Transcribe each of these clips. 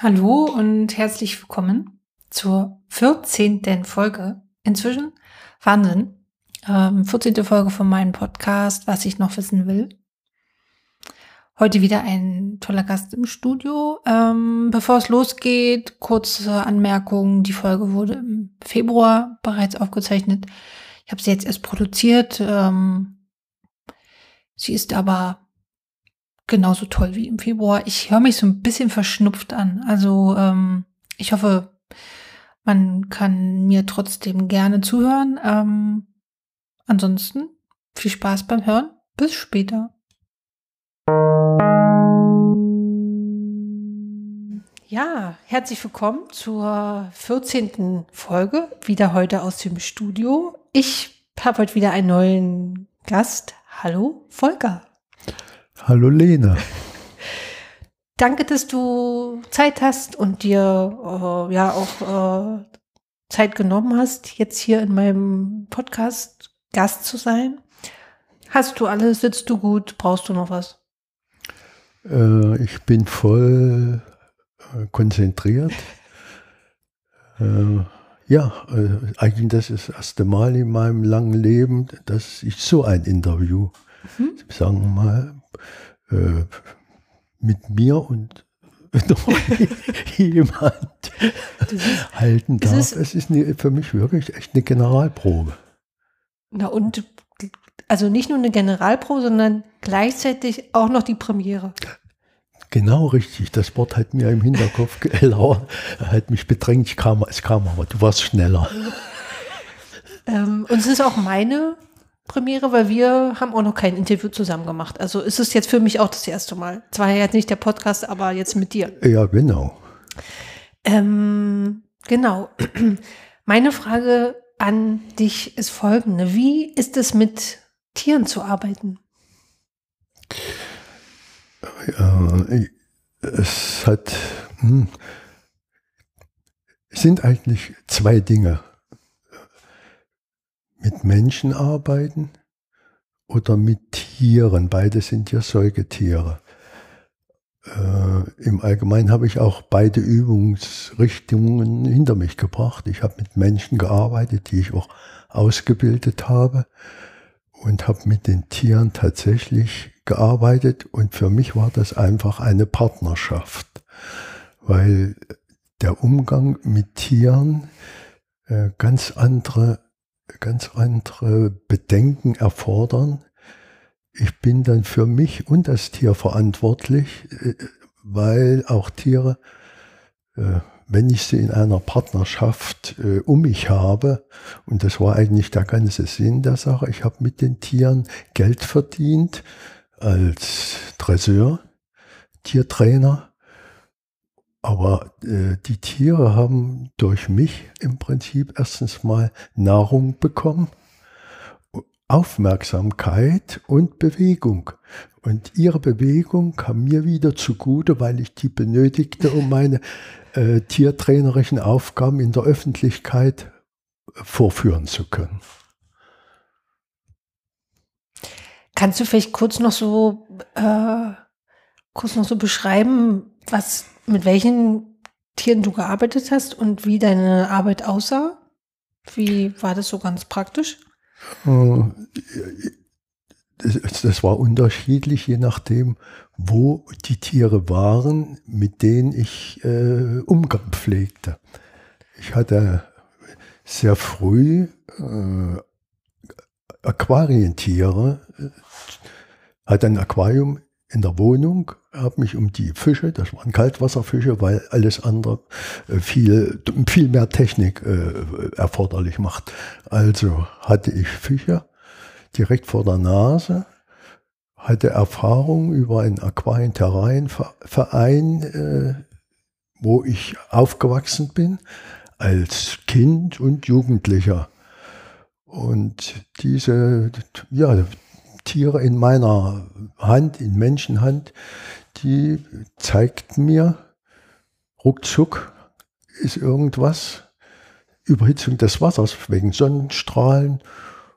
Hallo und herzlich willkommen zur 14. Folge. Inzwischen Wahnsinn. Ähm, 14. Folge von meinem Podcast, was ich noch wissen will. Heute wieder ein toller Gast im Studio. Ähm, bevor es losgeht, kurze Anmerkung. Die Folge wurde im Februar bereits aufgezeichnet. Ich habe sie jetzt erst produziert. Ähm, sie ist aber genauso toll wie im Februar. Ich höre mich so ein bisschen verschnupft an. Also ähm, ich hoffe, man kann mir trotzdem gerne zuhören. Ähm, ansonsten viel Spaß beim Hören. Bis später. Ja, herzlich willkommen zur 14. Folge, wieder heute aus dem Studio. Ich habe heute wieder einen neuen Gast. Hallo, Volker. Hallo Lena. Danke, dass du Zeit hast und dir äh, ja auch äh, Zeit genommen hast, jetzt hier in meinem Podcast Gast zu sein. Hast du alles? Sitzt du gut? Brauchst du noch was? Äh, ich bin voll äh, konzentriert. Äh, ja, äh, eigentlich das ist das erste Mal in meinem langen Leben, dass ich so ein Interview, mhm. sagen wir mal, äh, mit mir und jemand ist, halten darf. Ist, es ist eine, für mich wirklich echt eine Generalprobe. Na und also nicht nur eine Generalprobe, sondern gleichzeitig auch noch die Premiere. Genau richtig. Das Wort hat mir im Hinterkopf gelauert, hat mich bedrängt. Ich kam, es kam aber, du warst schneller. ähm, und es ist auch meine Premiere, weil wir haben auch noch kein Interview zusammen gemacht. Also ist es jetzt für mich auch das erste Mal. Zwar jetzt nicht der Podcast, aber jetzt mit dir. Ja, genau. Ähm, genau. Meine Frage an dich ist folgende. Wie ist es mit Tieren zu arbeiten? Ja, es hat, hm, es sind eigentlich zwei Dinge mit Menschen arbeiten oder mit Tieren. Beide sind ja Säugetiere. Äh, Im Allgemeinen habe ich auch beide Übungsrichtungen hinter mich gebracht. Ich habe mit Menschen gearbeitet, die ich auch ausgebildet habe und habe mit den Tieren tatsächlich gearbeitet. Und für mich war das einfach eine Partnerschaft, weil der Umgang mit Tieren äh, ganz andere ganz andere Bedenken erfordern. Ich bin dann für mich und das Tier verantwortlich, äh, weil auch Tiere, äh, wenn ich sie in einer Partnerschaft äh, um mich habe, und das war eigentlich der ganze Sinn der Sache, ich habe mit den Tieren Geld verdient als Dresseur, Tiertrainer, aber äh, die Tiere haben durch mich im Prinzip erstens mal Nahrung bekommen, Aufmerksamkeit und Bewegung. Und ihre Bewegung kam mir wieder zugute, weil ich die benötigte, um meine äh, tiertrainerischen Aufgaben in der Öffentlichkeit vorführen zu können. Kannst du vielleicht kurz noch so äh, kurz noch so beschreiben, was mit welchen Tieren du gearbeitet hast und wie deine Arbeit aussah? Wie war das so ganz praktisch? Äh, das war unterschiedlich, je nachdem, wo die Tiere waren, mit denen ich äh, Umgang pflegte. Ich hatte sehr früh äh, Aquarientiere, äh, hatte ein Aquarium in der Wohnung, habe mich um die Fische, das waren Kaltwasserfische, weil alles andere äh, viel, viel mehr Technik äh, erforderlich macht. Also hatte ich Fische direkt vor der Nase, hatte Erfahrung über einen Aquarienterrainverein, äh, wo ich aufgewachsen bin, als Kind und Jugendlicher. Und diese, ja, Tiere in meiner Hand, in Menschenhand, die zeigt mir, ruckzuck ist irgendwas, Überhitzung des Wassers wegen Sonnenstrahlen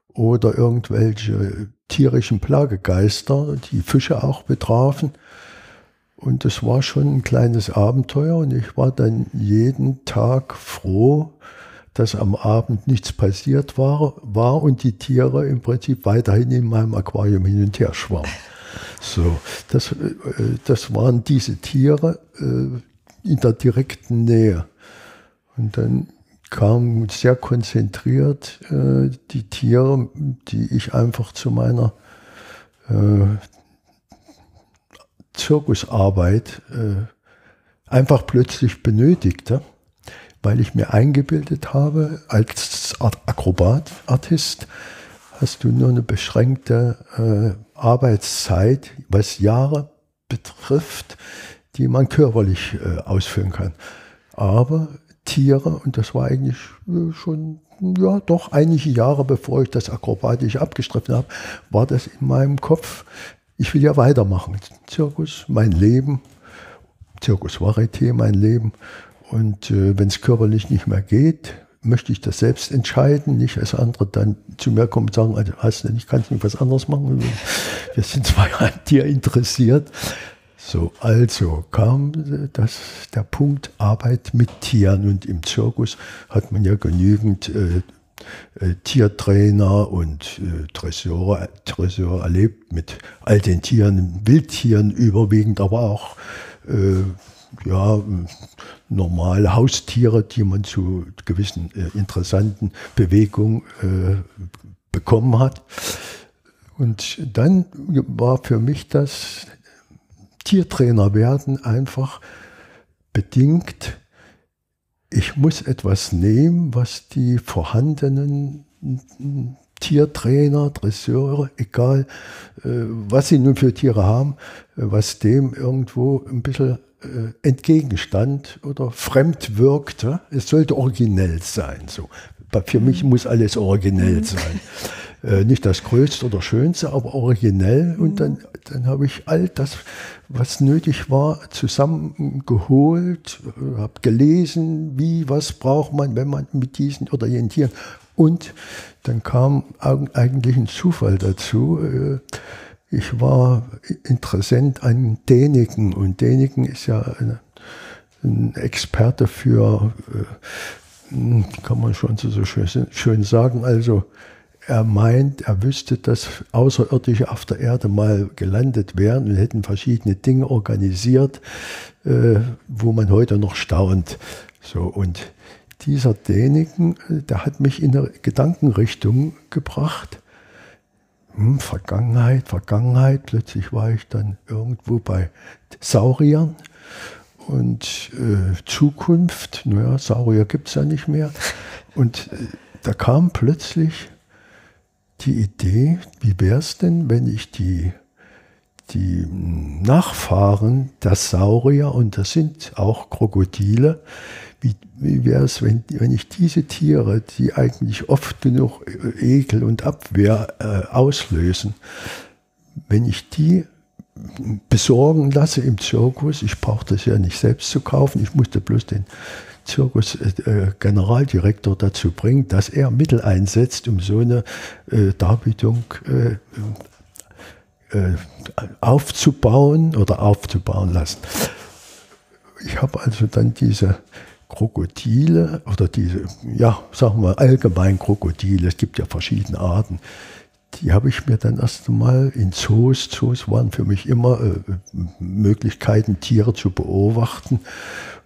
oder irgendwelche tierischen Plagegeister, die Fische auch betrafen. Und das war schon ein kleines Abenteuer und ich war dann jeden Tag froh, dass am Abend nichts passiert war, war und die Tiere im Prinzip weiterhin in meinem Aquarium hin und her schwammen. So, das, äh, das waren diese Tiere äh, in der direkten Nähe. Und dann kamen sehr konzentriert äh, die Tiere, die ich einfach zu meiner Zirkusarbeit einfach plötzlich benötigte, weil ich mir eingebildet habe, als Akrobat, Artist, hast du nur eine beschränkte äh, Arbeitszeit, was Jahre betrifft, die man körperlich äh, ausführen kann. Aber Tiere, und das war eigentlich äh, schon, ja, doch einige Jahre bevor ich das akrobatisch abgestriffen habe, war das in meinem Kopf, ich will ja weitermachen. Zirkus, mein Leben, Zirkus Varieté, mein Leben. Und äh, wenn es körperlich nicht mehr geht, möchte ich das selbst entscheiden, nicht als andere dann zu mir kommen und sagen, also hast du nicht, kannst du nicht was anderes machen. Wir sind zwar an dir interessiert, so, also kam das, der Punkt Arbeit mit Tieren und im Zirkus hat man ja genügend äh, äh, Tiertrainer und äh, Dresseure, Dresseure erlebt mit all den Tieren, Wildtieren überwiegend, aber auch äh, ja, normale Haustiere, die man zu gewissen äh, interessanten Bewegungen äh, bekommen hat. Und dann war für mich das Tiertrainer werden einfach bedingt, ich muss etwas nehmen, was die vorhandenen Tiertrainer, Dresseure, egal äh, was sie nun für Tiere haben, äh, was dem irgendwo ein bisschen entgegenstand oder fremd wirkte. Es sollte originell sein. So. Für mich muss alles originell mhm. sein. Äh, nicht das Größte oder Schönste, aber originell. Und dann, dann habe ich all das, was nötig war, zusammengeholt, äh, habe gelesen, wie, was braucht man, wenn man mit diesen oder jenen Tieren. Und dann kam eigentlich ein Zufall dazu. Äh, ich war Interessent an Däniken und Däniken ist ja eine, ein Experte für, äh, kann man schon so schön, sagen, also er meint, er wüsste, dass Außerirdische auf der Erde mal gelandet wären und hätten verschiedene Dinge organisiert, äh, wo man heute noch staunt. So, und dieser Däniken, äh, der hat mich in eine Gedankenrichtung gebracht. Hm, Vergangenheit, Vergangenheit. Plötzlich war ich dann irgendwo bei Sauriern und äh, Zukunft. Naja, Saurier gibt es ja nicht mehr. Und äh, da kam plötzlich die Idee, wie wäre es denn, wenn ich die, die Nachfahren der Saurier, und das sind auch Krokodile, wie, wie wäre es, wenn, wenn ich diese Tiere, die eigentlich oft genug Ekel und Abwehr äh, auslösen, wenn ich die besorgen lasse im Zirkus, ich brauche das ja nicht selbst zu kaufen, ich musste bloß den Zirkus-Generaldirektor äh, dazu bringt, dass er Mittel einsetzt, um so eine äh, Darbietung äh, äh, aufzubauen oder aufzubauen lassen. Ich habe also dann diese Krokodile oder diese, ja, sagen wir allgemein Krokodile, es gibt ja verschiedene Arten, die habe ich mir dann erst einmal in Zoos, Zoos waren für mich immer äh, Möglichkeiten, Tiere zu beobachten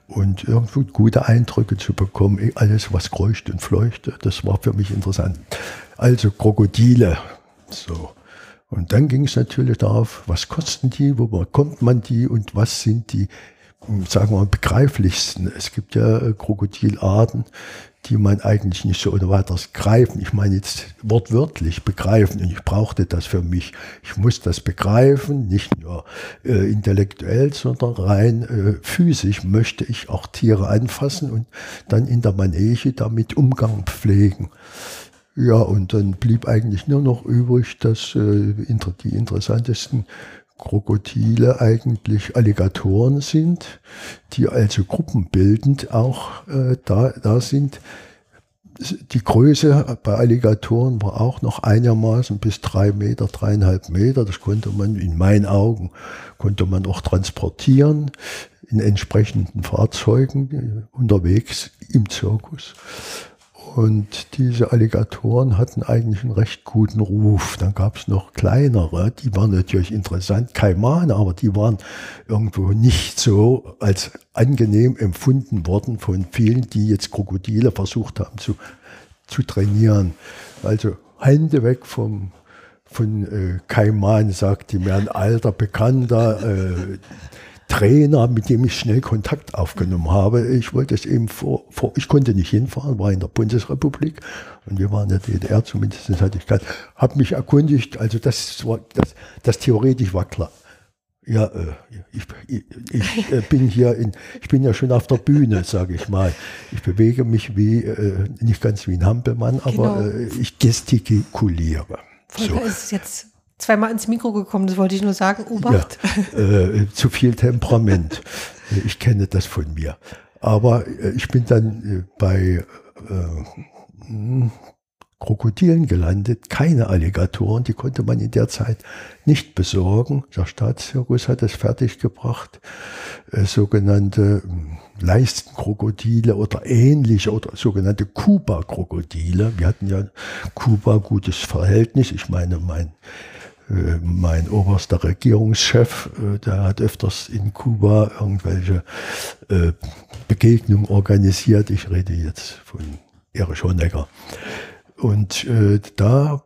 und irgendwo gute Eindrücke zu bekommen. Alles, was kreucht und fleuchte, das war für mich interessant. Also Krokodile. So. Und dann ging es natürlich darauf, was kosten die, wo bekommt man die und was sind die, sagen wir mal, begreiflichsten. Es gibt ja äh, Krokodilarten, die man eigentlich nicht so oder weiteres greifen. Ich meine jetzt wortwörtlich begreifen und ich brauchte das für mich. Ich muss das begreifen, nicht nur äh, intellektuell, sondern rein äh, physisch möchte ich auch Tiere anfassen und dann in der Manege damit Umgang pflegen. Ja, und dann blieb eigentlich nur noch übrig, dass äh, die interessantesten Krokodile eigentlich Alligatoren sind, die also gruppenbildend auch äh, da, da sind. die Größe bei Alligatoren war auch noch einigermaßen bis drei Meter, dreieinhalb Meter. Das konnte man in meinen Augen, konnte man auch transportieren in entsprechenden Fahrzeugen unterwegs im Zirkus. Und diese Alligatoren hatten eigentlich einen recht guten Ruf. Dann gab es noch kleinere, die waren natürlich interessant, Kaimane, aber die waren irgendwo nicht so als angenehm empfunden worden von vielen, die jetzt Krokodile versucht haben zu, zu trainieren. Also Hände weg vom, von äh, Kaiman, sagte mir ein alter Bekannter, äh, Trainer, mit dem ich schnell Kontakt aufgenommen habe. Ich wollte es eben vor, vor, ich konnte nicht hinfahren, war in der Bundesrepublik und wir waren in der DDR, zumindest hatte ich gerade, habe mich erkundigt, also das war, das, das theoretisch war klar. Ja, äh, ich, ich, ich äh, bin hier in, ich bin ja schon auf der Bühne, sage ich mal. Ich bewege mich wie, äh, nicht ganz wie ein Hampelmann, aber genau. ich gestikuliere. Volker so. ist jetzt zweimal ins Mikro gekommen, das wollte ich nur sagen. Obacht. Ja, äh, zu viel Temperament. ich kenne das von mir. Aber äh, ich bin dann äh, bei äh, hm, Krokodilen gelandet, keine Alligatoren, die konnte man in der Zeit nicht besorgen. Der Staatszirkus hat es fertiggebracht, äh, sogenannte hm, Leistenkrokodile oder ähnliche oder sogenannte Kuba-Krokodile. Wir hatten ja Kuba gutes Verhältnis. Ich meine, mein mein oberster Regierungschef, äh, der hat öfters in Kuba irgendwelche äh, Begegnungen organisiert. Ich rede jetzt von Erich Honecker. Und da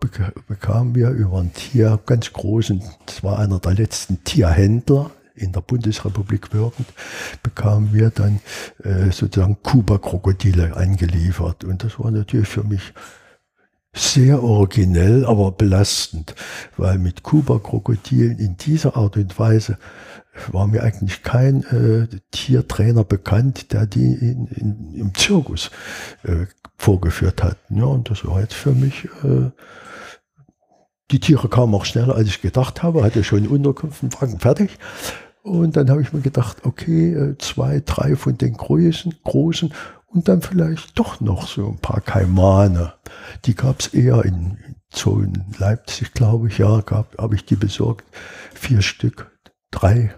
bekamen wir über einen Tier ganz großen, das war einer der letzten Tierhändler in der Bundesrepublik wirkend, bekamen wir dann sozusagen Kuba-Krokodile eingeliefert. Und das war natürlich für mich sehr originell, aber belastend, weil mit Kuba-Krokodilen in dieser Art und Weise war mir eigentlich kein äh, Tiertrainer bekannt, der die in, in, im Zirkus äh, vorgeführt hat. Ja, und das war jetzt für mich, äh, die Tiere kamen auch schneller, als ich gedacht habe, hatte schon Unterkunft und Wagen fertig. Und dann habe ich mir gedacht, okay, äh, zwei, drei von den Größen, großen und dann vielleicht doch noch so ein paar Kaimane. Die gab es eher in Zoo in Leipzig, glaube ich, ja, habe ich die besorgt. Vier Stück, drei,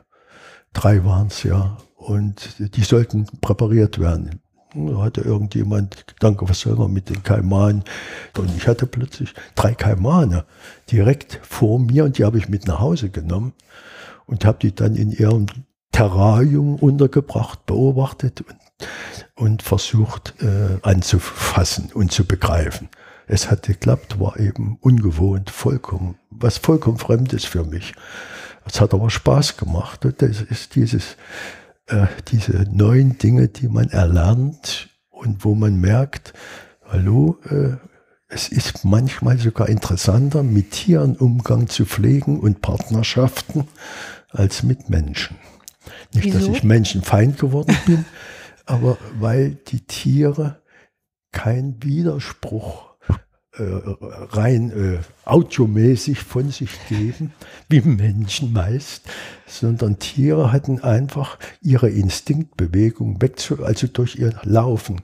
drei waren es ja. Und die sollten präpariert werden. Da hatte irgendjemand, danke, was soll man mit den Kaimanen? Und ich hatte plötzlich drei Kaimane direkt vor mir und die habe ich mit nach Hause genommen und habe die dann in ihrem Terrarium untergebracht, beobachtet und und versucht äh, anzufassen und zu begreifen. Es hat geklappt, war eben ungewohnt, vollkommen, was vollkommen Fremdes für mich. Es hat aber Spaß gemacht. Und das ist dieses, äh, diese neuen Dinge, die man erlernt und wo man merkt, hallo, äh, es ist manchmal sogar interessanter, mit Tieren Umgang zu pflegen und Partnerschaften als mit Menschen. Nicht, Wieso? dass ich Menschenfeind geworden bin, aber weil die Tiere keinen Widerspruch äh, rein äh, audiomäßig von sich geben, wie Menschen meist, sondern Tiere hatten einfach ihre Instinktbewegung wegzu, also durch ihr Laufen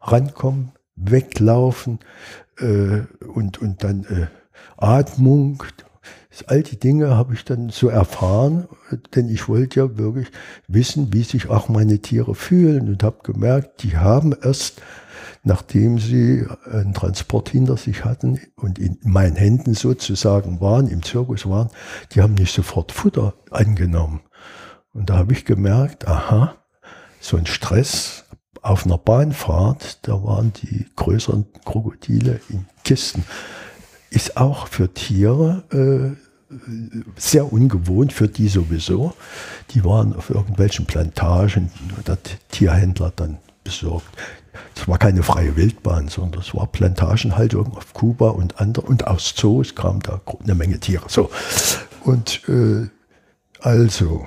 rankommen, weglaufen äh, und, und dann äh, Atmung, All die Dinge habe ich dann so erfahren, denn ich wollte ja wirklich wissen, wie sich auch meine Tiere fühlen und habe gemerkt, die haben erst, nachdem sie einen Transport hinter sich hatten und in meinen Händen sozusagen waren, im Zirkus waren, die haben nicht sofort Futter angenommen. Und da habe ich gemerkt, aha, so ein Stress auf einer Bahnfahrt, da waren die größeren Krokodile in Kisten ist auch für Tiere äh, sehr ungewohnt, für die sowieso. Die waren auf irgendwelchen Plantagen, der Tierhändler dann besorgt. Es war keine freie Wildbahn, sondern es war Plantagenhaltung auf Kuba und andere und aus Zoos kam da eine Menge Tiere. So. Und äh, also,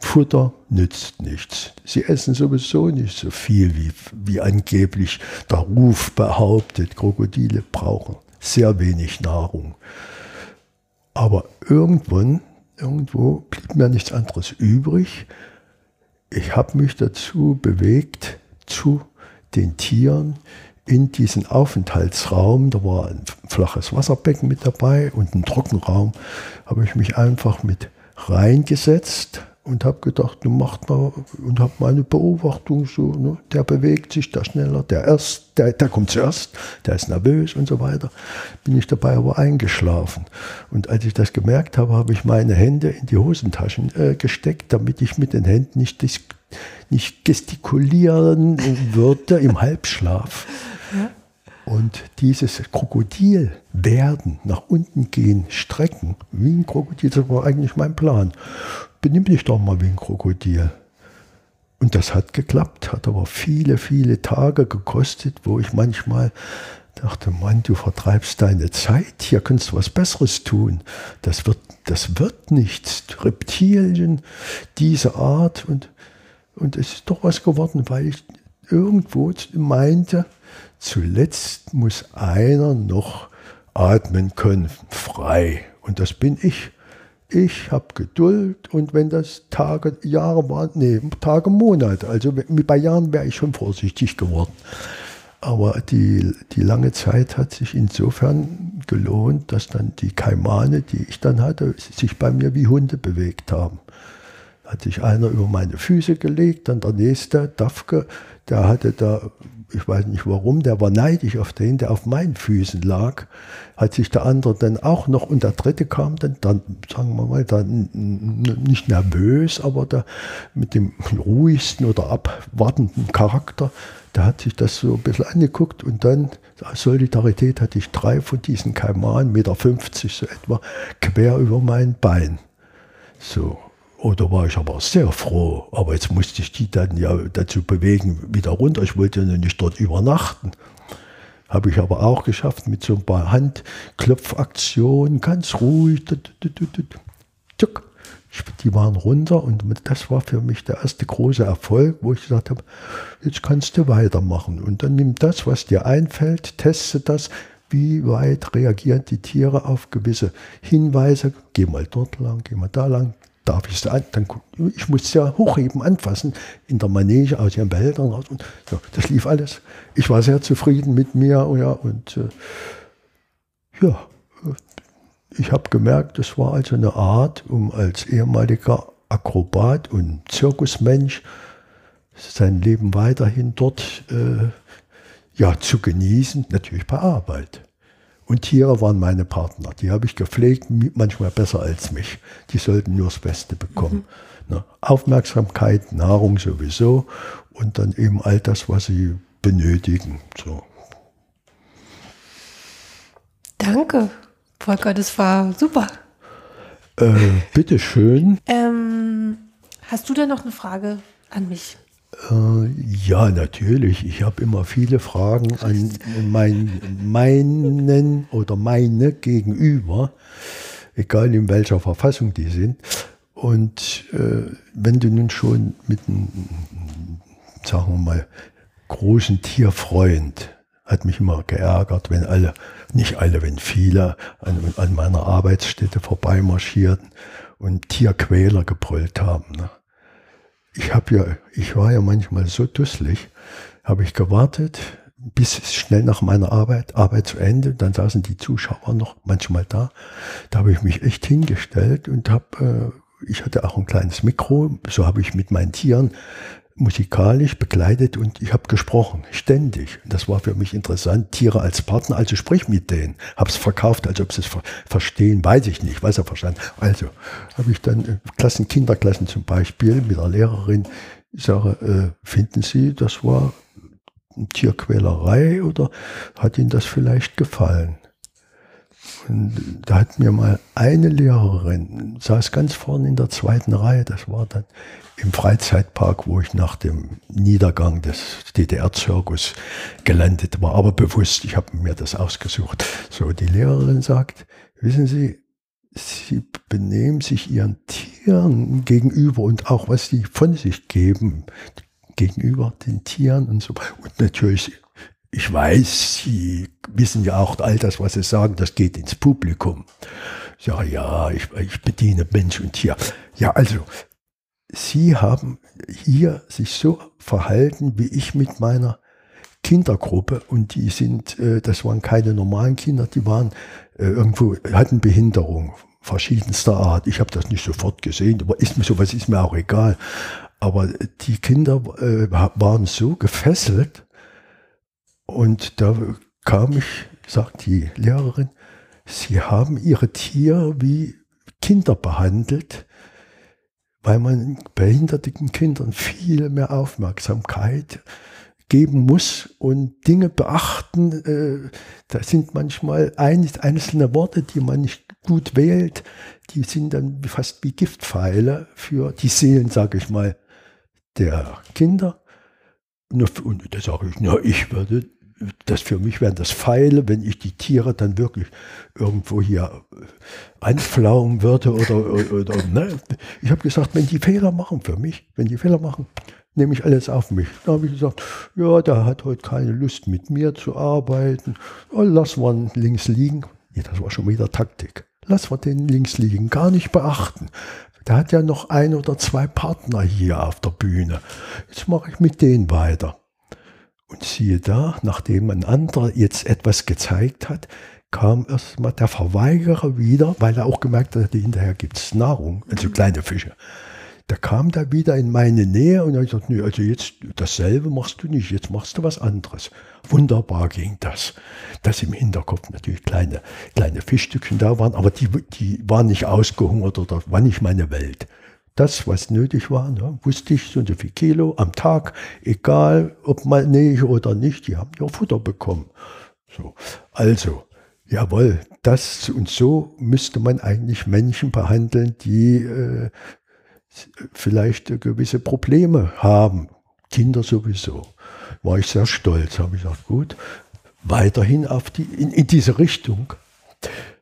Futter nützt nichts. Sie essen sowieso nicht so viel, wie, wie angeblich der Ruf behauptet. Krokodile brauchen sehr wenig Nahrung. Aber irgendwann, irgendwo blieb mir nichts anderes übrig. Ich habe mich dazu bewegt, zu den Tieren in diesen Aufenthaltsraum, da war ein flaches Wasserbecken mit dabei und ein Trockenraum, habe ich mich einfach mit reingesetzt und habe gedacht, du machst mal und habe meine Beobachtung so, ne, der bewegt sich da schneller, der erst, der, der kommt zuerst, der ist nervös und so weiter. Bin ich dabei aber eingeschlafen. Und als ich das gemerkt habe, habe ich meine Hände in die Hosentaschen äh, gesteckt, damit ich mit den Händen nicht, nicht gestikulieren würde im Halbschlaf. Ja. Und dieses Krokodil werden, nach unten gehen, strecken, wie ein Krokodil, das war eigentlich mein Plan. Benimm dich doch mal wie ein Krokodil. Und das hat geklappt, hat aber viele, viele Tage gekostet, wo ich manchmal dachte, Mann, du vertreibst deine Zeit, hier kannst du was Besseres tun. Das wird, das wird nichts. Reptilien, diese Art und, und es ist doch was geworden, weil ich irgendwo meinte, zuletzt muss einer noch atmen können, frei. Und das bin ich. Ich habe Geduld und wenn das Tage, Jahre waren, nee, Tage, Monate, also bei Jahren wäre ich schon vorsichtig geworden. Aber die, die lange Zeit hat sich insofern gelohnt, dass dann die Kaimane, die ich dann hatte, sich bei mir wie Hunde bewegt haben. Hat sich einer über meine Füße gelegt, dann der nächste, Dafke, der hatte da ich weiß nicht warum, der war neidisch auf den, der auf meinen Füßen lag, hat sich der andere dann auch noch, und der dritte kam dann, dann sagen wir mal, dann nicht nervös, aber da mit dem ruhigsten oder abwartenden Charakter, der hat sich das so ein bisschen angeguckt und dann, Solidarität hatte ich drei von diesen Kaimanen, Meter 50 so etwa, quer über mein Bein. So, Oh, da war ich aber sehr froh. Aber jetzt musste ich die dann ja dazu bewegen, wieder runter. Ich wollte ja nicht dort übernachten. Habe ich aber auch geschafft mit so ein paar Handklopfaktionen, ganz ruhig. Die waren runter und das war für mich der erste große Erfolg, wo ich gesagt habe, jetzt kannst du weitermachen. Und dann nimm das, was dir einfällt, teste das, wie weit reagieren die Tiere auf gewisse Hinweise. Geh mal dort lang, geh mal da lang, darf ich es an, dann, ich musste es ja hochheben, anfassen, in der Manege aus ihren Behältern raus. Und ja, das lief alles. Ich war sehr zufrieden mit mir ja, und äh, ja, ich habe gemerkt, das war also eine Art, um als ehemaliger Akrobat und Zirkusmensch sein Leben weiterhin dort äh, ja, zu genießen, natürlich bei Arbeit. Und Tiere waren meine Partner. Die habe ich gepflegt, manchmal besser als mich. Die sollten nur das Beste bekommen. Mhm. Ne? Aufmerksamkeit, Nahrung sowieso und dann eben all das, was sie benötigen. So. Danke, Volker, das war super. Äh, bitteschön. Ähm, hast du da noch eine Frage an mich? Äh, ja, natürlich. Ich habe immer viele Fragen an mein, meinen oder meine Gegenüber, egal in welcher Verfassung die sind. Und äh, wenn du nun schon mit einem, sagen wir mal, großen Tierfreund, hat mich immer geärgert, wenn alle, nicht alle, wenn viele an, an meiner Arbeitsstätte vorbeimarschierten und Tierquäler gebrüllt haben. Ne? Ich habe ja, ich war ja manchmal so dusselig, habe ich gewartet, bis schnell nach meiner Arbeit, Arbeit zu Ende, dann saßen die Zuschauer noch manchmal da. Da habe ich mich echt hingestellt und habe, äh, ich hatte auch ein kleines Mikro, so habe ich mit meinen Tieren musikalisch begleitet und ich habe gesprochen, ständig. Das war für mich interessant. Tiere als Partner, also sprich mit denen. Habe es verkauft, als ob sie es ver verstehen, weiß ich nicht, weiß er verstanden. Also habe ich dann äh, Klassen, Kinderklassen zum Beispiel mit der Lehrerin, ich sage, äh, finden Sie, das war Tierquälerei oder hat Ihnen das vielleicht gefallen? Und da hat mir mal eine Lehrerin, saß ganz vorne in der zweiten Reihe, das war dann im Freizeitpark, wo ich nach dem Niedergang des DDR-Zirkus gelandet war, aber bewusst, ich habe mir das ausgesucht. So, die Lehrerin sagt, wissen Sie, Sie benehmen sich Ihren Tieren gegenüber und auch was Sie von sich geben gegenüber den Tieren und so. Und natürlich, ich weiß, Sie wissen ja auch all das, was Sie sagen, das geht ins Publikum. Ja, ja, ich, ich bediene Mensch und Tier. Ja, also Sie haben hier sich so verhalten, wie ich mit meiner Kindergruppe und die sind, äh, das waren keine normalen Kinder, die waren äh, irgendwo, hatten Behinderung verschiedenster Art. Ich habe das nicht sofort gesehen, aber ist mir sowas ist mir auch egal. Aber die Kinder äh, waren so gefesselt und da kam ich, sagt die Lehrerin, sie haben ihre Tiere wie Kinder behandelt, weil man behinderten Kindern viel mehr Aufmerksamkeit geben muss und Dinge beachten. Äh, da sind manchmal einzelne Worte, die man nicht gut wählt, die sind dann fast wie Giftpfeile für die Seelen, sage ich mal, der Kinder. Und da sage ich, na, ich würde, das für mich wären das Pfeile, wenn ich die Tiere dann wirklich irgendwo hier anflaumen würde oder, oder, oder ne? Ich habe gesagt, wenn die Fehler machen für mich, wenn die Fehler machen, nehme ich alles auf mich. Da habe ich gesagt, ja, der hat heute keine Lust mit mir zu arbeiten. Oh, lass mal links liegen. Ja, das war schon wieder Taktik. Lass wir den links liegen, gar nicht beachten. Der hat ja noch ein oder zwei Partner hier auf der Bühne. Jetzt mache ich mit denen weiter. Und siehe da, nachdem ein anderer jetzt etwas gezeigt hat, kam erstmal der Verweigerer wieder, weil er auch gemerkt hat, hinterher gibt es Nahrung, also kleine Fische. Da kam da wieder in meine Nähe und er hat gesagt, nee, also jetzt dasselbe machst du nicht, jetzt machst du was anderes. Wunderbar ging das. Dass im Hinterkopf natürlich kleine, kleine Fischstückchen da waren, aber die, die waren nicht ausgehungert oder war nicht meine Welt. Das, was nötig war, ne, wusste ich, so und so viel Kilo am Tag, egal ob mal nähe oder nicht, die haben ja Futter bekommen. So. Also, jawohl, das und so müsste man eigentlich Menschen behandeln, die äh, vielleicht gewisse Probleme haben. Kinder sowieso. War ich sehr stolz, habe ich gesagt, gut, weiterhin auf die, in, in diese Richtung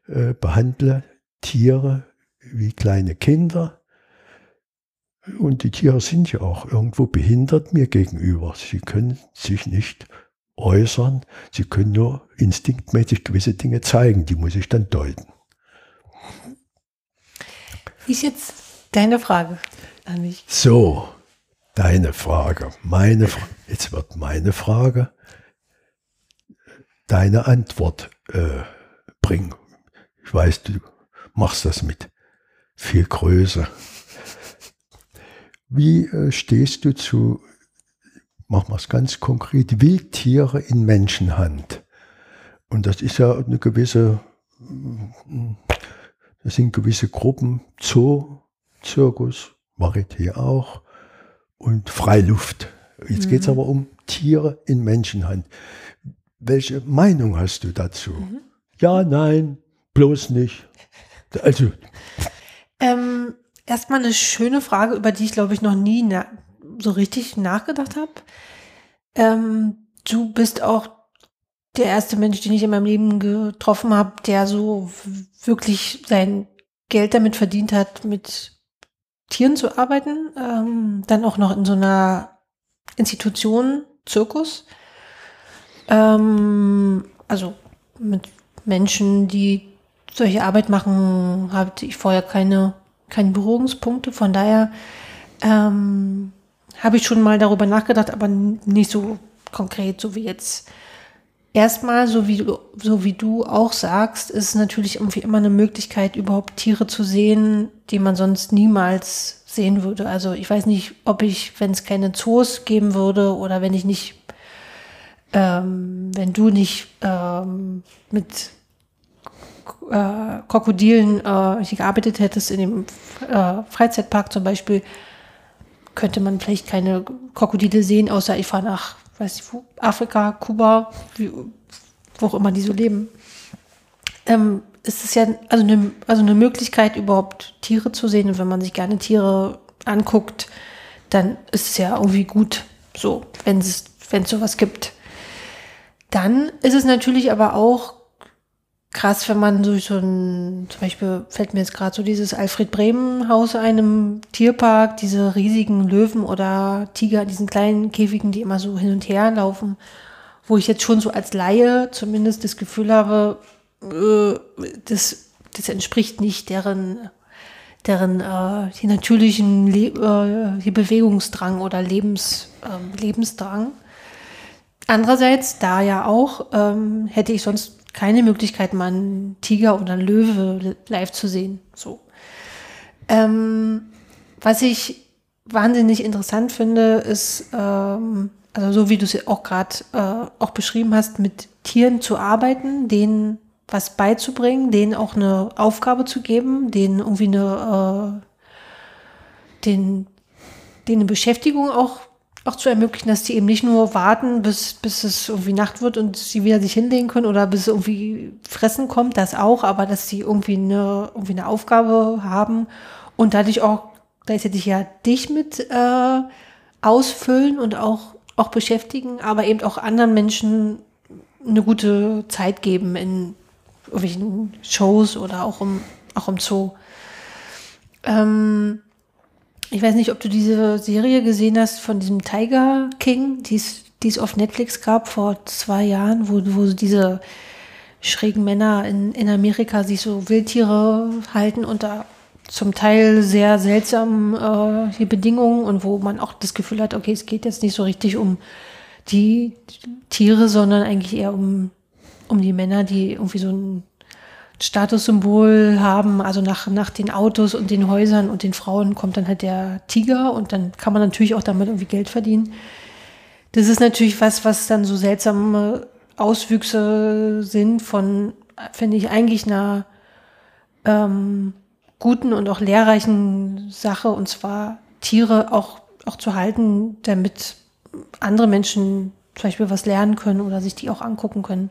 äh, behandle Tiere wie kleine Kinder. Und die Tiere sind ja auch irgendwo behindert mir gegenüber. Sie können sich nicht äußern, sie können nur instinktmäßig gewisse Dinge zeigen, die muss ich dann deuten. Ist jetzt Deine Frage an mich. So, deine Frage. Meine Fra Jetzt wird meine Frage deine Antwort äh, bringen. Ich weiß, du machst das mit viel Größe. Wie äh, stehst du zu, machen wir es ganz konkret, Wildtiere in Menschenhand? Und das ist ja eine gewisse, das sind gewisse Gruppen, Zoo, Zirkus, Varieté auch und Freiluft. Jetzt mhm. geht es aber um Tiere in Menschenhand. Welche Meinung hast du dazu? Mhm. Ja, nein, bloß nicht. Also. Ähm, erstmal eine schöne Frage, über die ich glaube ich noch nie so richtig nachgedacht habe. Ähm, du bist auch der erste Mensch, den ich in meinem Leben getroffen habe, der so wirklich sein Geld damit verdient hat, mit Tieren zu arbeiten, ähm, dann auch noch in so einer Institution, Zirkus. Ähm, also mit Menschen, die solche Arbeit machen, hatte ich vorher keine, keine Berührungspunkte. Von daher ähm, habe ich schon mal darüber nachgedacht, aber nicht so konkret, so wie jetzt erstmal, so wie, so wie du auch sagst, ist natürlich irgendwie immer eine Möglichkeit, überhaupt Tiere zu sehen, die man sonst niemals sehen würde. Also ich weiß nicht, ob ich, wenn es keine Zoos geben würde oder wenn ich nicht, ähm, wenn du nicht ähm, mit äh, Krokodilen äh, gearbeitet hättest in dem äh, Freizeitpark zum Beispiel, könnte man vielleicht keine Krokodile sehen, außer ich fahre nach weiß nicht wo, Afrika, Kuba, wie, wo auch immer die so leben. Ähm, ist es ja also eine, also eine Möglichkeit, überhaupt Tiere zu sehen. Und wenn man sich gerne Tiere anguckt, dann ist es ja irgendwie gut, so, wenn es, wenn es sowas gibt. Dann ist es natürlich aber auch krass, wenn man so ein, zum Beispiel fällt mir jetzt gerade so dieses Alfred Bremen Haus einem Tierpark, diese riesigen Löwen oder Tiger, diesen kleinen Käfigen, die immer so hin und her laufen, wo ich jetzt schon so als Laie zumindest das Gefühl habe, äh, das, das entspricht nicht deren, deren äh, die natürlichen Le äh, die Bewegungsdrang oder Lebens, äh, Lebensdrang. andererseits, da ja auch, ähm, hätte ich sonst keine Möglichkeit, mal einen Tiger oder einen Löwe live zu sehen. So. Ähm, was ich wahnsinnig interessant finde, ist, ähm, also so wie du es auch gerade äh, auch beschrieben hast, mit Tieren zu arbeiten, denen was beizubringen, denen auch eine Aufgabe zu geben, denen irgendwie eine, äh, den, denen eine Beschäftigung auch, auch zu ermöglichen, dass die eben nicht nur warten, bis, bis es irgendwie Nacht wird und sie wieder sich hinlegen können oder bis irgendwie Fressen kommt, das auch, aber dass sie irgendwie eine, irgendwie eine Aufgabe haben und dadurch auch gleichzeitig ja dich mit äh, ausfüllen und auch, auch beschäftigen, aber eben auch anderen Menschen eine gute Zeit geben in irgendwelchen Shows oder auch im, auch im Zoo. Ähm, ich weiß nicht, ob du diese Serie gesehen hast von diesem Tiger King, die es auf Netflix gab vor zwei Jahren, wo, wo diese schrägen Männer in, in Amerika sich so Wildtiere halten da zum Teil sehr seltsamen äh, Bedingungen und wo man auch das Gefühl hat, okay, es geht jetzt nicht so richtig um die Tiere, sondern eigentlich eher um, um die Männer, die irgendwie so ein Statussymbol haben. Also nach, nach den Autos und den Häusern und den Frauen kommt dann halt der Tiger und dann kann man natürlich auch damit irgendwie Geld verdienen. Das ist natürlich was, was dann so seltsame Auswüchse sind von, finde ich, eigentlich einer ähm, guten und auch lehrreichen Sache, und zwar Tiere auch, auch zu halten, damit andere Menschen zum Beispiel was lernen können oder sich die auch angucken können.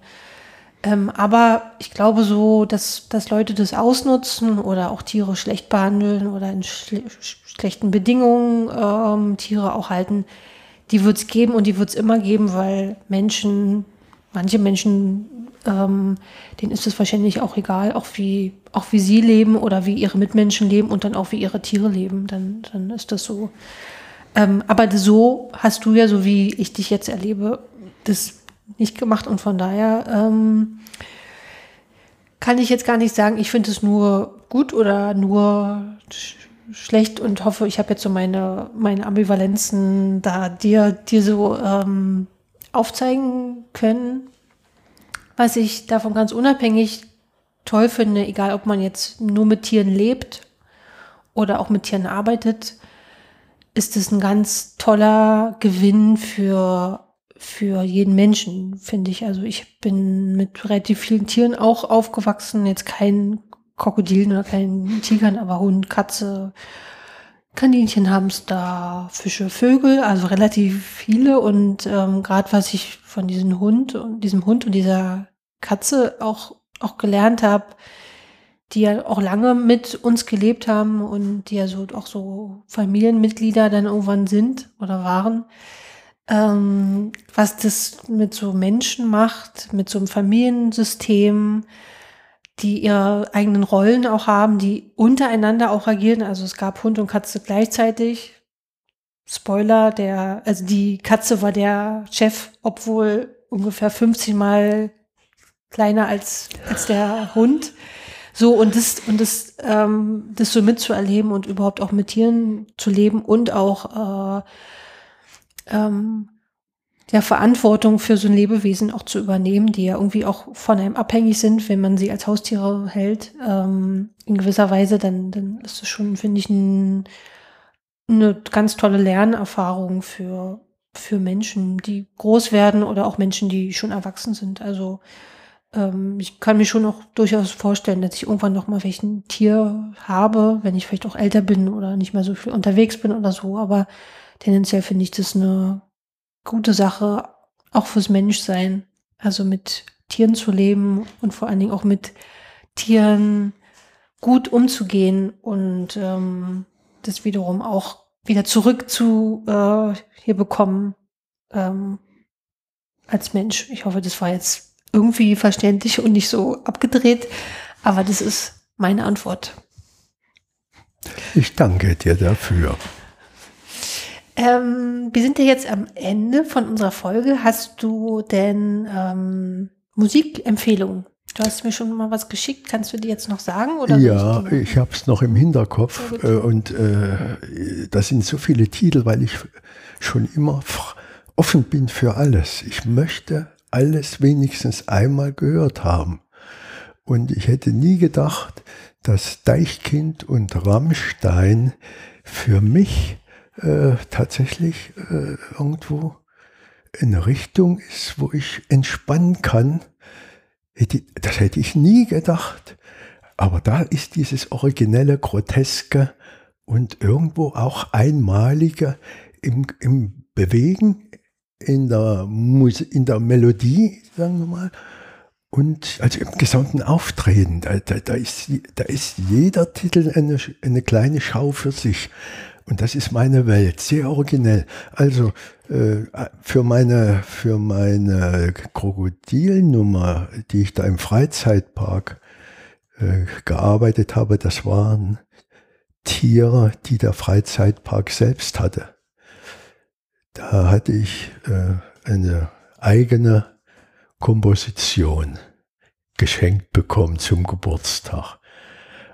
Ähm, aber ich glaube so, dass, dass Leute das ausnutzen oder auch Tiere schlecht behandeln oder in schle schlechten Bedingungen ähm, Tiere auch halten, die wird es geben und die wird es immer geben, weil Menschen, manche Menschen ähm, denen ist es wahrscheinlich auch egal, auch wie, auch wie sie leben oder wie ihre Mitmenschen leben und dann auch wie ihre Tiere leben. Dann, dann ist das so. Ähm, aber so hast du ja, so wie ich dich jetzt erlebe, das nicht gemacht und von daher ähm, kann ich jetzt gar nicht sagen, ich finde es nur gut oder nur sch schlecht und hoffe, ich habe jetzt so meine, meine Ambivalenzen da dir, dir so ähm, aufzeigen können. Was ich davon ganz unabhängig toll finde, egal ob man jetzt nur mit Tieren lebt oder auch mit Tieren arbeitet, ist es ein ganz toller Gewinn für, für jeden Menschen, finde ich. Also ich bin mit relativ vielen Tieren auch aufgewachsen, jetzt kein Krokodilen oder kein Tigern, aber Hund, Katze, Kaninchen, Hamster, Fische, Vögel, also relativ viele. Und ähm, gerade was ich von diesem Hund und diesem Hund und dieser Katze auch, auch gelernt habe, die ja auch lange mit uns gelebt haben und die ja so auch so Familienmitglieder dann irgendwann sind oder waren. Ähm, was das mit so Menschen macht, mit so einem Familiensystem, die ihre eigenen Rollen auch haben, die untereinander auch agieren. Also es gab Hund und Katze gleichzeitig. Spoiler, der, also die Katze war der Chef, obwohl ungefähr 15 Mal kleiner als, als der Hund. So, und das, und das, ähm, das so mitzuerleben und überhaupt auch mit Tieren zu leben und auch äh, ähm, der Verantwortung für so ein Lebewesen auch zu übernehmen, die ja irgendwie auch von einem abhängig sind, wenn man sie als Haustiere hält, ähm, in gewisser Weise, dann, dann ist das schon, finde ich, ein, eine ganz tolle Lernerfahrung für, für Menschen, die groß werden oder auch Menschen, die schon erwachsen sind. Also ähm, ich kann mir schon auch durchaus vorstellen, dass ich irgendwann noch mal welchen Tier habe, wenn ich vielleicht auch älter bin oder nicht mehr so viel unterwegs bin oder so. Aber tendenziell finde ich das eine gute Sache, auch fürs Menschsein. Also mit Tieren zu leben und vor allen Dingen auch mit Tieren gut umzugehen und ähm, das wiederum auch wieder zurück zu äh, hier bekommen ähm, als Mensch. Ich hoffe, das war jetzt irgendwie verständlich und nicht so abgedreht, aber das ist meine Antwort. Ich danke dir dafür. Ähm, wir sind ja jetzt am Ende von unserer Folge. Hast du denn ähm, Musikempfehlungen? Du hast mir schon mal was geschickt. Kannst du die jetzt noch sagen? Oder ja, ich, ich habe es noch im Hinterkopf. Äh, und äh, das sind so viele Titel, weil ich schon immer offen bin für alles. Ich möchte alles wenigstens einmal gehört haben. Und ich hätte nie gedacht, dass Deichkind und Rammstein für mich äh, tatsächlich äh, irgendwo eine Richtung ist, wo ich entspannen kann. Das hätte ich nie gedacht. Aber da ist dieses originelle, groteske und irgendwo auch einmalige im, im Bewegen, in der, Musik, in der Melodie, sagen wir mal, und also im gesamten Auftreten. Da, da, da, ist, da ist jeder Titel eine, eine kleine Schau für sich. Und das ist meine Welt, sehr originell. Also äh, für meine für meine Krokodilnummer, die ich da im Freizeitpark äh, gearbeitet habe, das waren Tiere, die der Freizeitpark selbst hatte. Da hatte ich äh, eine eigene Komposition geschenkt bekommen zum Geburtstag.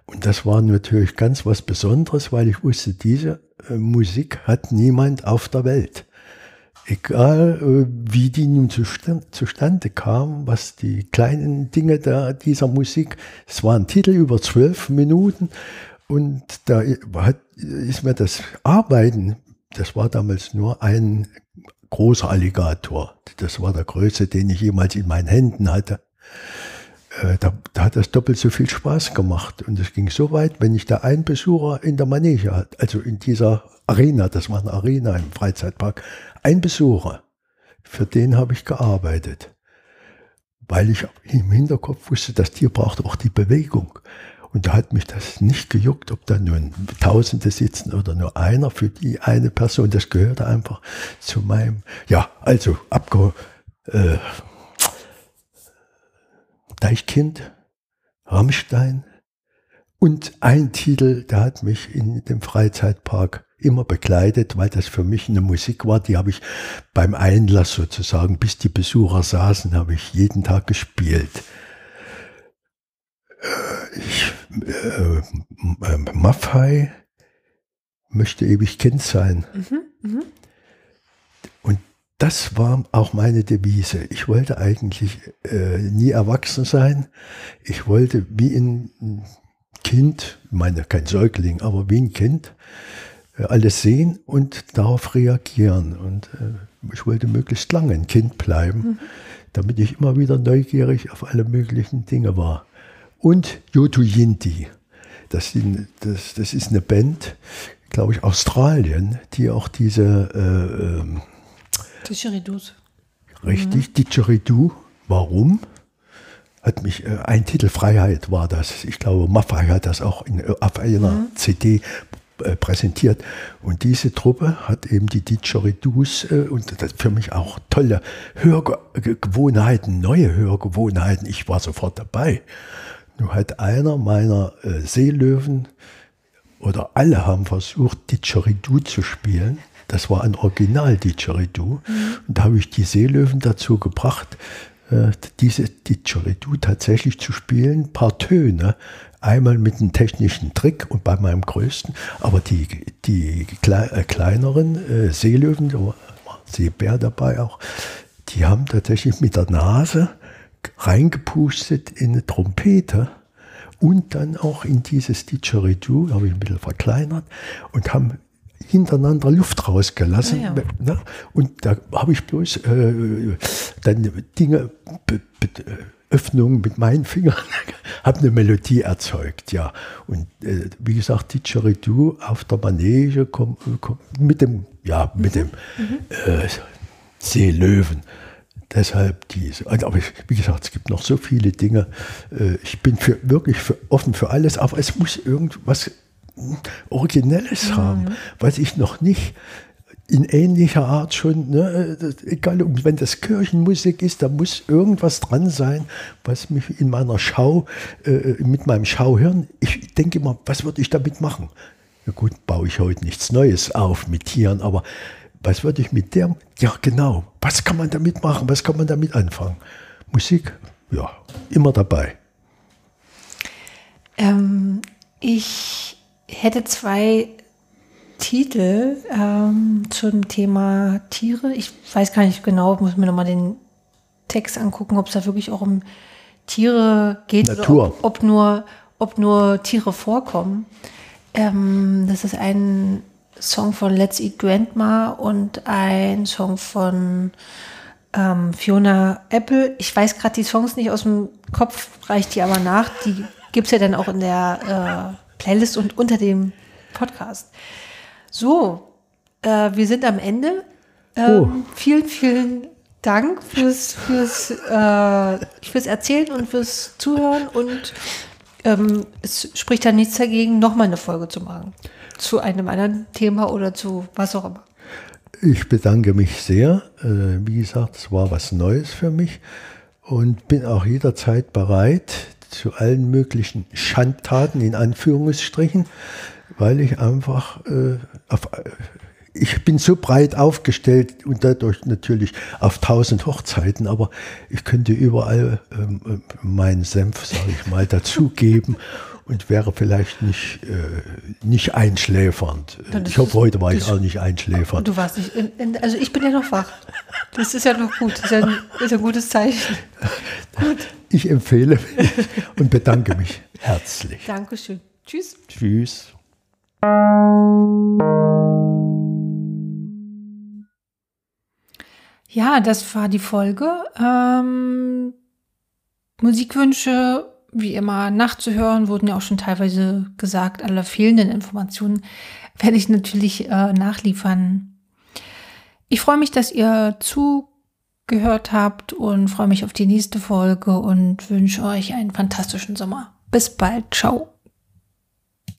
Und das war natürlich ganz was Besonderes, weil ich wusste, diese äh, Musik hat niemand auf der Welt. Egal äh, wie die nun zustand, zustande kam, was die kleinen Dinge da, dieser Musik, es war ein Titel über zwölf Minuten und da hat, ist mir das Arbeiten, das war damals nur ein großer Alligator. Das war der größte, den ich jemals in meinen Händen hatte. Äh, da, da, hat das doppelt so viel Spaß gemacht. Und es ging so weit, wenn ich da einen Besucher in der Manege hatte, also in dieser Arena, das war eine Arena im Freizeitpark, ein Besucher, für den habe ich gearbeitet. Weil ich im Hinterkopf wusste, das Tier braucht auch die Bewegung. Und da hat mich das nicht gejuckt, ob da nun Tausende sitzen oder nur einer für die eine Person. Das gehörte einfach zu meinem, ja, also abge, äh, Deichkind, Rammstein und ein Titel, der hat mich in dem Freizeitpark immer begleitet, weil das für mich eine Musik war, die habe ich beim Einlass sozusagen, bis die Besucher saßen, habe ich jeden Tag gespielt. Ich, äh, äh, Maffei möchte ewig Kind sein. Mhm, mh. Das war auch meine Devise. Ich wollte eigentlich äh, nie erwachsen sein. Ich wollte wie ein Kind, ich meine kein Säugling, aber wie ein Kind, äh, alles sehen und darauf reagieren. Und äh, ich wollte möglichst lange ein Kind bleiben, mhm. damit ich immer wieder neugierig auf alle möglichen Dinge war und Yoto Yinti. Das, das, das ist eine Band, glaube ich, Australien, die auch diese äh, ähm, Didgeridoo's. Richtig, mhm. Didgeridoo. Warum? Hat mich, äh, ein Titel Freiheit war das. Ich glaube, Maffei hat das auch in, auf einer mhm. CD äh, präsentiert. Und diese Truppe hat eben die Didgeridoos äh, und das für mich auch tolle Hörgewohnheiten, neue Hörgewohnheiten. Ich war sofort dabei. Nur hat einer meiner äh, Seelöwen oder alle haben versucht, Didgeridoo zu spielen. Das war ein Original-Didgeridoo. Mhm. Und da habe ich die Seelöwen dazu gebracht, äh, diese Didgeridoo tatsächlich zu spielen. Ein paar Töne. Einmal mit einem technischen Trick und bei meinem größten, aber die, die klei äh, kleineren äh, Seelöwen, da war Seebär dabei auch, die haben tatsächlich mit der Nase reingepustet in eine Trompete und dann auch in dieses Didgeridoo, habe ich ein bisschen verkleinert und haben hintereinander Luft rausgelassen. Ah, ja. ne? Und da habe ich bloß äh, dann Dinge, Be Be Öffnungen mit meinen Fingern, habe eine Melodie erzeugt, ja. Und äh, wie gesagt, Didgeridoo auf der Manege komm, komm, mit dem, ja, mit mhm. dem äh, Seelöwen. Deshalb diese. Also, aber wie gesagt, es gibt noch so viele Dinge. Äh, ich bin für, wirklich für, offen für alles, aber es muss irgendwas Originelles mhm. haben, was ich noch nicht in ähnlicher Art schon, ne, egal, wenn das Kirchenmusik ist, da muss irgendwas dran sein, was mich in meiner Schau, äh, mit meinem Schauhirn, ich denke immer, was würde ich damit machen? Ja gut, baue ich heute nichts Neues auf mit Tieren, aber was würde ich mit der, ja genau, was kann man damit machen, was kann man damit anfangen? Musik, ja, immer dabei. Ähm, ich hätte zwei Titel ähm, zum Thema Tiere. Ich weiß gar nicht genau, muss mir nochmal den Text angucken, ob es da wirklich auch um Tiere geht Natur. oder ob, ob, nur, ob nur Tiere vorkommen. Ähm, das ist ein Song von Let's Eat Grandma und ein Song von ähm, Fiona Apple. Ich weiß gerade die Songs nicht aus dem Kopf, reicht die aber nach. Die gibt es ja dann auch in der äh, Playlist und unter dem Podcast. So, äh, wir sind am Ende. Ähm, Oh. Vielen, vielen Dank fürs, fürs, äh, fürs Erzählen und fürs Zuhören und ähm, es spricht da nichts dagegen, nochmal eine Folge zu machen. Zu einem anderen Thema oder zu was auch immer. Ich bedanke mich sehr. Äh, Wie gesagt, es war was Neues für mich und bin auch jederzeit bereit zu allen möglichen Schandtaten in Anführungsstrichen, weil ich einfach äh, auf, ich bin so breit aufgestellt und dadurch natürlich auf tausend Hochzeiten, aber ich könnte überall ähm, meinen Senf, sage ich mal, dazugeben und wäre vielleicht nicht, äh, nicht einschläfernd. Ich hoffe, heute war ich auch nicht einschläfernd. Du warst nicht, also ich bin ja noch wach. Das ist ja noch gut. Das ist ja ein, ist ein gutes Zeichen. Ich empfehle und bedanke mich herzlich. Dankeschön. Tschüss. Tschüss. Ja, das war die Folge. Ähm, Musikwünsche, wie immer, nachzuhören, wurden ja auch schon teilweise gesagt. Alle fehlenden Informationen werde ich natürlich äh, nachliefern. Ich freue mich, dass ihr zugehört habt und freue mich auf die nächste Folge und wünsche euch einen fantastischen Sommer. Bis bald. Ciao.